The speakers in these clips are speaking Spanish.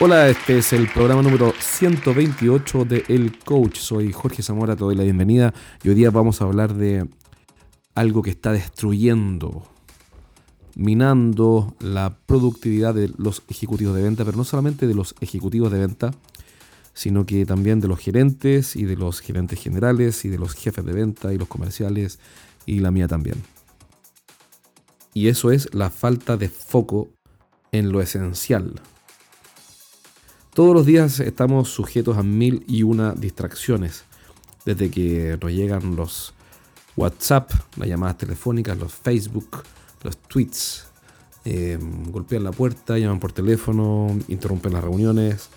Hola, este es el programa número 128 de El Coach. Soy Jorge Zamora, te doy la bienvenida y hoy día vamos a hablar de algo que está destruyendo, minando la productividad de los ejecutivos de venta, pero no solamente de los ejecutivos de venta, sino que también de los gerentes y de los gerentes generales y de los jefes de venta y los comerciales y la mía también. Y eso es la falta de foco en lo esencial. Todos los días estamos sujetos a mil y una distracciones, desde que nos llegan los WhatsApp, las llamadas telefónicas, los Facebook, los tweets, eh, golpean la puerta, llaman por teléfono, interrumpen las reuniones,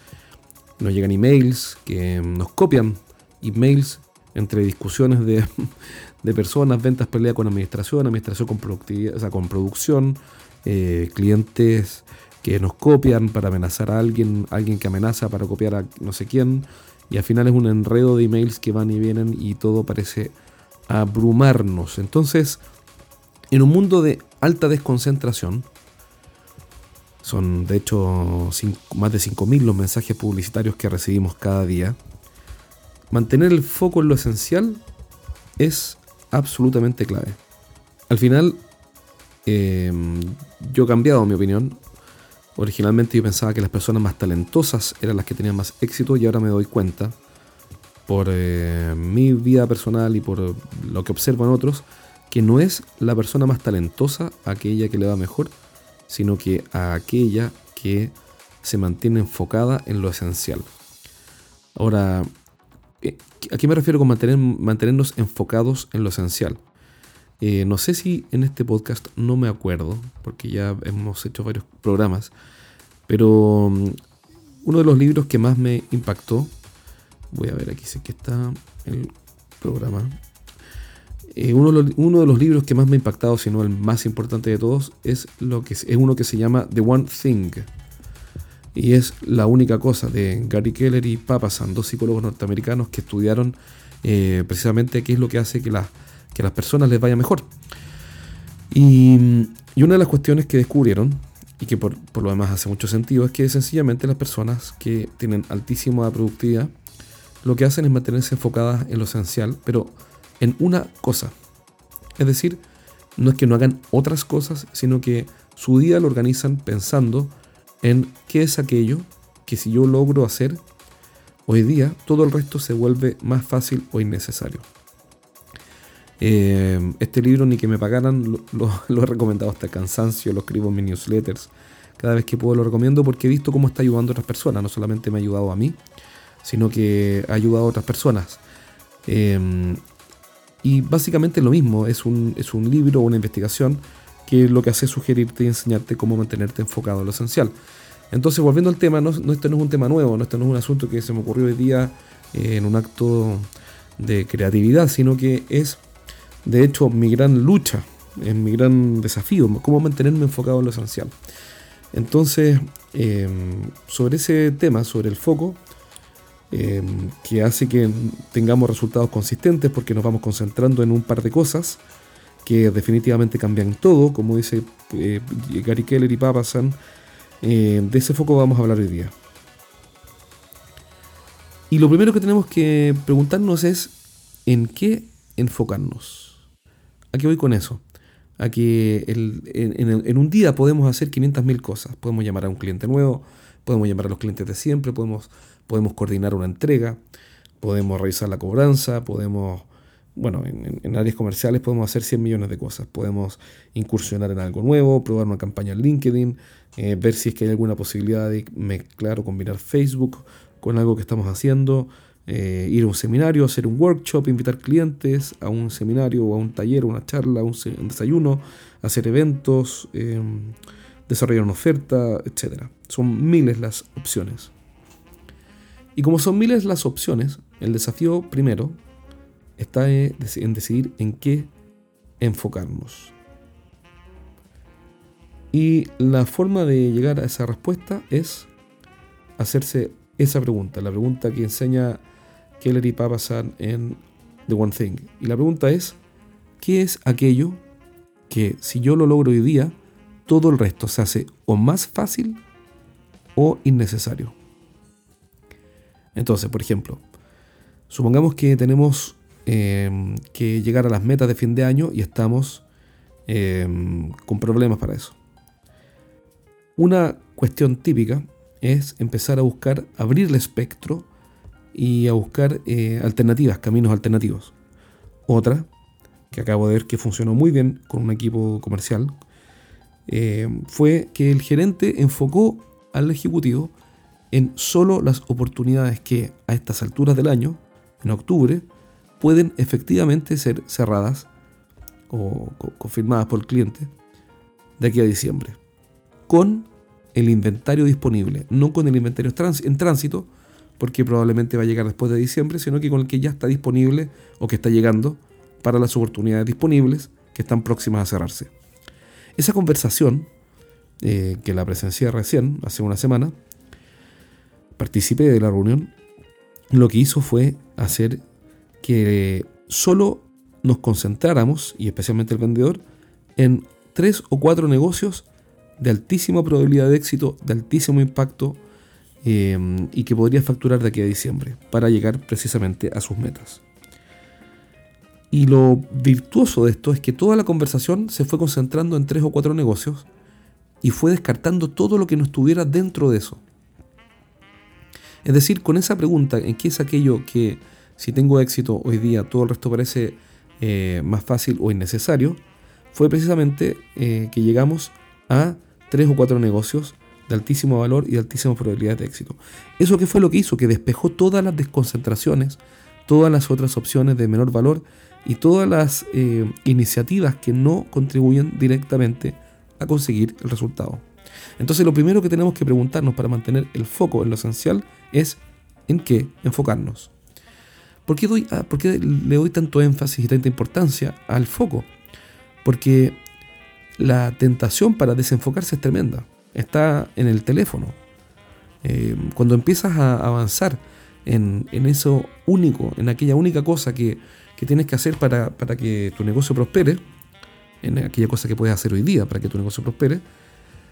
nos llegan emails que nos copian, emails entre discusiones de, personas, ventas, pelea con administración, administración con productividad, o sea, con producción, eh, clientes que nos copian para amenazar a alguien, alguien que amenaza para copiar a no sé quién, y al final es un enredo de emails que van y vienen y todo parece abrumarnos. Entonces, en un mundo de alta desconcentración, son de hecho más de 5.000 los mensajes publicitarios que recibimos cada día, mantener el foco en lo esencial es absolutamente clave. Al final, eh, yo he cambiado mi opinión Originalmente yo pensaba que las personas más talentosas eran las que tenían más éxito y ahora me doy cuenta, por eh, mi vida personal y por lo que observo en otros, que no es la persona más talentosa aquella que le va mejor, sino que a aquella que se mantiene enfocada en lo esencial. Ahora, eh, ¿a qué me refiero con mantener, mantenernos enfocados en lo esencial? Eh, no sé si en este podcast, no me acuerdo, porque ya hemos hecho varios programas, pero mm, uno de los libros que más me impactó, voy a ver aquí sé que está el programa, eh, uno, de los libros que más me ha impactado, si no el más importante de todos, es, lo que, es uno que se llama The One Thing. Y es la única cosa de Gary Keller y Papasan, dos psicólogos norteamericanos que estudiaron eh, precisamente qué es lo que hace que las que a las personas les vaya mejor. Y, una de las cuestiones que descubrieron, y que por, lo demás hace mucho sentido, es que sencillamente las personas que tienen altísima productividad, lo que hacen es mantenerse enfocadas en lo esencial, pero en una cosa. Es decir, no es que no hagan otras cosas, sino que su día lo organizan pensando en qué es aquello que si yo logro hacer hoy día, todo el resto se vuelve más fácil o innecesario. Eh, este libro ni que me pagaran lo, he recomendado hasta cansancio, lo escribo en mis newsletters. Cada vez que puedo lo recomiendo porque he visto cómo está ayudando a otras personas. No solamente me ha ayudado a mí, sino que ha ayudado a otras personas. Eh, y básicamente es lo mismo, es un, es un libro una investigación que lo que hace es sugerirte y enseñarte cómo mantenerte enfocado en lo esencial. Entonces, volviendo al tema, no, no, este no es un tema nuevo, no, este no es un asunto que se me ocurrió hoy día eh, en un acto de creatividad, sino que es de hecho, mi gran lucha, es mi gran desafío, cómo mantenerme enfocado en lo esencial. Entonces, em, sobre ese tema, sobre el foco, em, que hace que tengamos resultados consistentes porque nos vamos concentrando en un par de cosas que definitivamente cambian todo, como dice eh, Gary Keller y Papasan, eh, de ese foco vamos a hablar hoy día. Y lo primero que tenemos que preguntarnos es en qué enfocarnos. ¿A qué voy con eso? A que en, un día podemos hacer 500.000 cosas. Podemos llamar a un cliente nuevo, podemos llamar a los clientes de siempre, podemos, coordinar una entrega, podemos revisar la cobranza, podemos, bueno, en, áreas comerciales podemos hacer 100 millones de cosas. Podemos incursionar en algo nuevo, probar una campaña en LinkedIn, eh, ver si es que hay alguna posibilidad de mezclar o combinar Facebook con algo que estamos haciendo. Eh, ir a un seminario, hacer un workshop, invitar clientes a un seminario o a un taller, una charla, un, desayuno, hacer eventos, em, desarrollar una oferta, etc. Son miles las opciones. Y como son miles las opciones, el desafío primero está en decidir en qué enfocarnos. Y la forma de llegar a esa respuesta es hacerse esa pregunta, la pregunta que enseña Keller y Papasan en The One Thing. Y la pregunta es, ¿qué es aquello que si yo lo logro hoy día, todo el resto se hace o más fácil o innecesario. Entonces, por ejemplo, supongamos que tenemos eh, que llegar a las metas de fin de año y estamos eh, con problemas para eso. Una cuestión típica es empezar a buscar, abrir el espectro y a buscar eh, alternativas, caminos alternativos. Otra, que acabo de ver que funcionó muy bien con un equipo comercial, fue que el gerente enfocó al ejecutivo en solo las oportunidades que a estas alturas del año, en octubre, pueden efectivamente ser cerradas o confirmadas por el cliente de aquí a diciembre. Con el inventario disponible, no con el inventario en tránsito, porque probablemente va a llegar después de diciembre, sino que con el que ya está disponible o que está llegando para las oportunidades disponibles que están próximas a cerrarse. Esa conversación, eh, que la presencié recién, hace una semana, participé de la reunión, lo que hizo fue hacer que solo nos concentráramos, y especialmente el vendedor, en tres o cuatro negocios de altísima probabilidad de éxito, de altísimo impacto eh, y que podría facturar de aquí a diciembre para llegar precisamente a sus metas. Y lo virtuoso de esto es que toda la conversación se fue concentrando en tres o cuatro negocios y fue descartando todo lo que no estuviera dentro de eso. Es decir, con esa pregunta, ¿en qué es aquello que si tengo éxito hoy día todo el resto parece eh, más fácil o innecesario? Fue precisamente eh, que llegamos a tres o cuatro negocios de altísimo valor y de altísima probabilidad de éxito. ¿Eso qué fue lo que hizo? Que despejó todas las desconcentraciones, todas las otras opciones de menor valor y todas las eh, iniciativas que no contribuyen directamente a conseguir el resultado. Entonces lo primero que tenemos que preguntarnos para mantener el foco en lo esencial es en qué enfocarnos. ¿Por qué, doy, ah, le doy tanto énfasis y tanta importancia al foco? Porque la tentación para desenfocarse es tremenda. Está en el teléfono. Eh, cuando empiezas a avanzar en, eso único, en aquella única cosa que, tienes que hacer para, para, que tu negocio prospere, en aquella cosa que puedes hacer hoy día para que tu negocio prospere,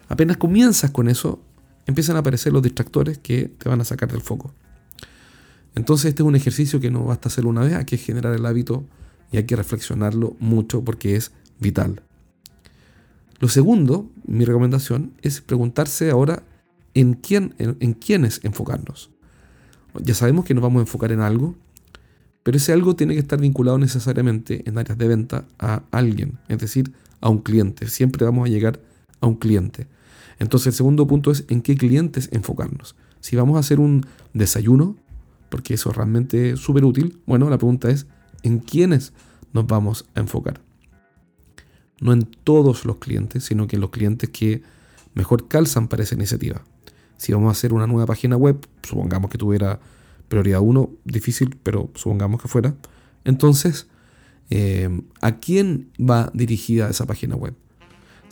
apenas comienzas con eso, empiezan a aparecer los distractores que te van a sacar del foco. Entonces este es un ejercicio que no basta hacerlo una vez, hay que generar el hábito y hay que reflexionarlo mucho porque es vital. Lo segundo, mi recomendación, es preguntarse ahora en, quién, en, quiénes enfocarnos. Ya sabemos que nos vamos a enfocar en algo, pero ese algo tiene que estar vinculado necesariamente en áreas de venta a alguien, es decir, a un cliente. Siempre vamos a llegar a un cliente. Entonces el segundo punto es en qué clientes enfocarnos. Si vamos a hacer un desayuno, porque eso es realmente súper útil, bueno, la pregunta es en quiénes nos vamos a enfocar. No en todos los clientes, sino que en los clientes que mejor calzan para esa iniciativa. Si vamos a hacer una nueva página web, supongamos que tuviera prioridad 1, difícil, pero supongamos que fuera, entonces, eh, ¿a quién va dirigida esa página web?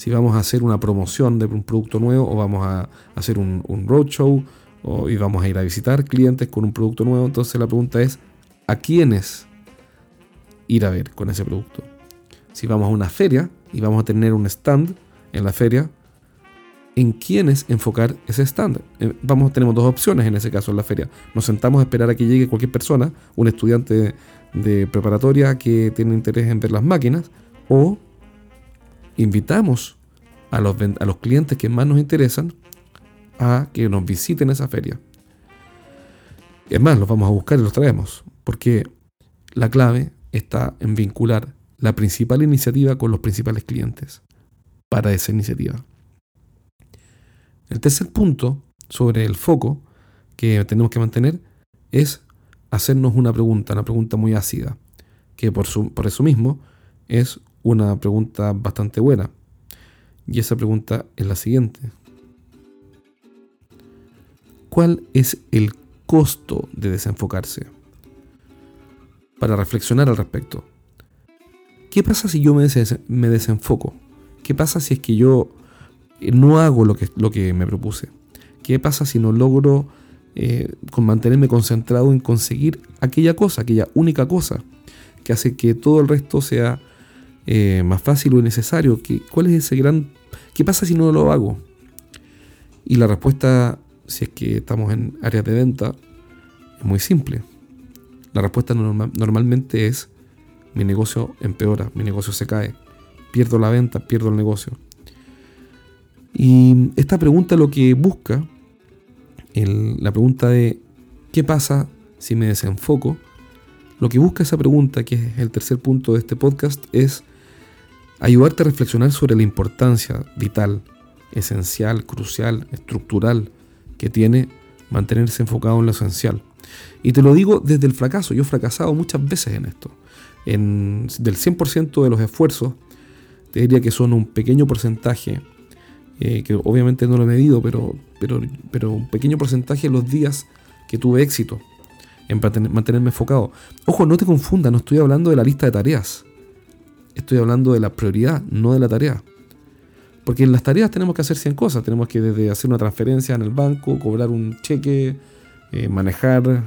si vamos a hacer una promoción de un producto nuevo o vamos a hacer un, roadshow o, y vamos a ir a visitar clientes con un producto nuevo. Entonces la pregunta es, ¿a quiénes ir a ver con ese producto? Si vamos a una feria y vamos a tener un stand en la feria, ¿en quiénes enfocar ese stand? Eh, vamos, tenemos dos opciones en ese caso en la feria. Nos sentamos a esperar a que llegue cualquier persona, un estudiante de preparatoria que tiene interés en ver las máquinas, o invitamos a los, a los clientes que más nos interesan a que nos visiten esa feria. Es más, los vamos a buscar y los traemos, porque la clave está en vincular la principal iniciativa con los principales clientes para esa iniciativa. El tercer punto sobre el foco que tenemos que mantener es hacernos una pregunta, una pregunta muy ácida, que por, por eso mismo es una pregunta bastante buena. Y esa pregunta es la siguiente. ¿Cuál es el costo de desenfocarse? Para reflexionar al respecto. ¿Qué pasa si yo me, desenfoco? ¿Qué pasa si es que yo no hago lo que, lo que me propuse? ¿Qué pasa si no logro eh, con mantenerme concentrado en conseguir aquella cosa, aquella única cosa que hace que todo el resto sea eh, más fácil o necesario? ¿Qué, ¿Cuál es ese gran... ¿Qué pasa si no lo hago? Y la respuesta si es que estamos en áreas de venta? Es muy simple. La respuesta normalmente es mi negocio empeora, mi negocio se cae, pierdo la venta, pierdo el negocio. Y esta pregunta lo que busca, la pregunta de ¿qué pasa si me desenfoco? Lo que busca esa pregunta, que es el tercer punto de este podcast, es ayudarte a reflexionar sobre la importancia vital, esencial, crucial, estructural que tiene mantenerse enfocado en lo esencial. Y te lo digo desde el fracaso, yo he fracasado muchas veces en esto. En, del 100% de los esfuerzos, te diría que son un pequeño porcentaje, eh, que obviamente no lo he medido, pero, pero, pero un pequeño porcentaje de los días que tuve éxito en mantenerme enfocado. Ojo, no te confundas, no estoy hablando de la lista de tareas. Estoy hablando de la prioridad, no de la tarea. Porque en las tareas tenemos que hacer 100 cosas. Tenemos que desde hacer una transferencia en el banco, cobrar un cheque, eh, manejar,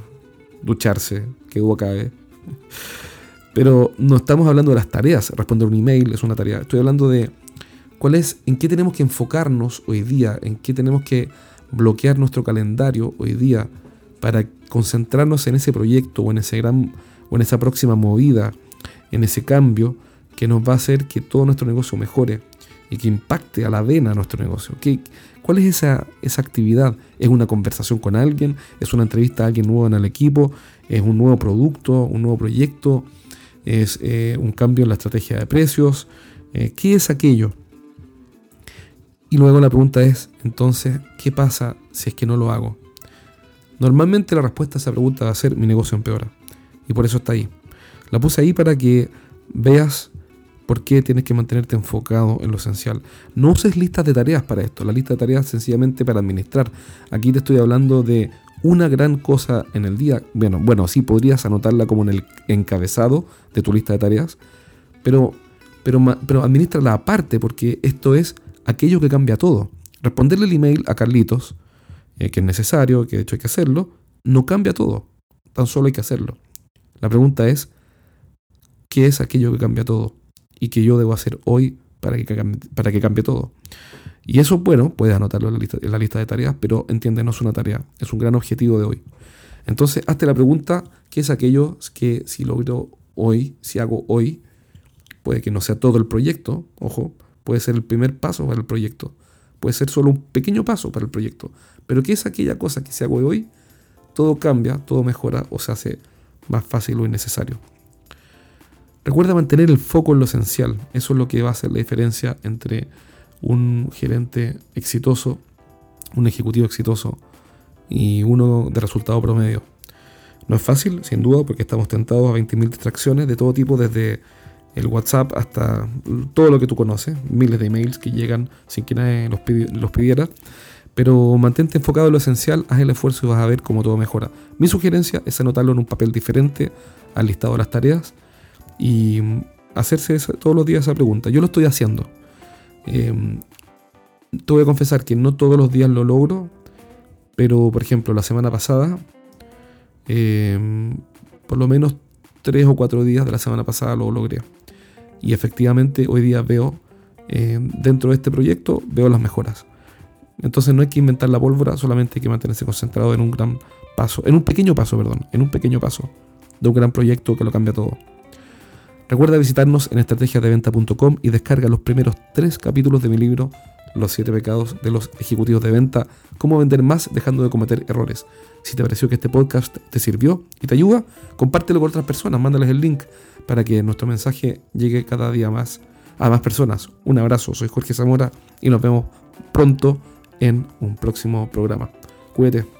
ducharse, que hubo cabe. Pero no estamos hablando de las tareas. Responder un email es una tarea. Estoy hablando de cuál es, en qué tenemos que enfocarnos hoy día, en qué tenemos que bloquear nuestro calendario hoy día para concentrarnos en ese proyecto o en ese gran o en esa próxima movida, en ese cambio que nos va a hacer que todo nuestro negocio mejore y que impacte a la vena nuestro negocio. ¿Qué, ¿Cuál es esa, esa actividad? ¿Es una conversación con alguien? ¿Es una entrevista a alguien nuevo en el equipo? ¿Es un nuevo producto? ¿Un nuevo proyecto? ¿Es eh, un cambio en la estrategia de precios? Eh, ¿Qué es aquello? Y luego la pregunta es, entonces, ¿qué pasa si es que no lo hago? Normalmente la respuesta a esa pregunta va a ser mi negocio empeora. Y por eso está ahí. La puse ahí para que veas ¿Por qué tienes que mantenerte enfocado en lo esencial? No uses listas de tareas para esto. La lista de tareas es sencillamente para administrar. Aquí te estoy hablando de una gran cosa en el día. Bueno, bueno, sí podrías anotarla como en el encabezado de tu lista de tareas, pero, pero, pero administrala aparte porque esto es aquello que cambia todo. Responderle el email a Carlitos, eh, que es necesario, que de hecho hay que hacerlo, no cambia todo. Tan solo hay que hacerlo. La pregunta es, ¿qué es aquello que cambia todo? y que yo debo hacer hoy para que, para que cambie todo. Y eso, bueno, puedes anotarlo en la, lista, en la lista de tareas, pero entiende, no es una tarea, es un gran objetivo de hoy. Entonces, hazte la pregunta, ¿qué es aquello que si logro hoy, si hago hoy, puede que no sea todo el proyecto, ojo, puede ser el primer paso para el proyecto, puede ser solo un pequeño paso para el proyecto, pero ¿qué es aquella cosa que si hago hoy, todo cambia, todo mejora o se hace más fácil o innecesario? Recuerda mantener el foco en lo esencial. Eso es lo que va a hacer la diferencia entre un gerente exitoso, un ejecutivo exitoso y uno de resultado promedio. No es fácil, sin duda, porque estamos tentados a 20.000 distracciones de todo tipo, desde el WhatsApp hasta todo lo que tú conoces, miles de emails que llegan sin que nadie los, los pidiera. Pero mantente enfocado en lo esencial, haz el esfuerzo y vas a ver cómo todo mejora. Mi sugerencia es anotarlo en un papel diferente al listado de las tareas y hacerse todos los días esa pregunta. Yo lo estoy haciendo. Eh, te voy a confesar que no todos los días lo logro, pero por ejemplo la semana pasada, eh, por lo menos tres o cuatro días de la semana pasada lo logré. Y efectivamente hoy día veo, eh, dentro de este proyecto, veo las mejoras. Entonces no hay que inventar la pólvora, solamente hay que mantenerse concentrado en un gran paso, en un pequeño paso, perdón, en un pequeño paso de un gran proyecto que lo cambia todo. Recuerda visitarnos en estrategiasdeventa.com y descarga los primeros tres capítulos de mi libro Los siete pecados de los ejecutivos de venta, cómo vender más dejando de cometer errores. Si te pareció que este podcast te sirvió y te ayuda, compártelo con otras personas, mándales el link para que nuestro mensaje llegue cada día más a más personas. Un abrazo, soy Jorge Zamora y nos vemos pronto en un próximo programa. Cuídate.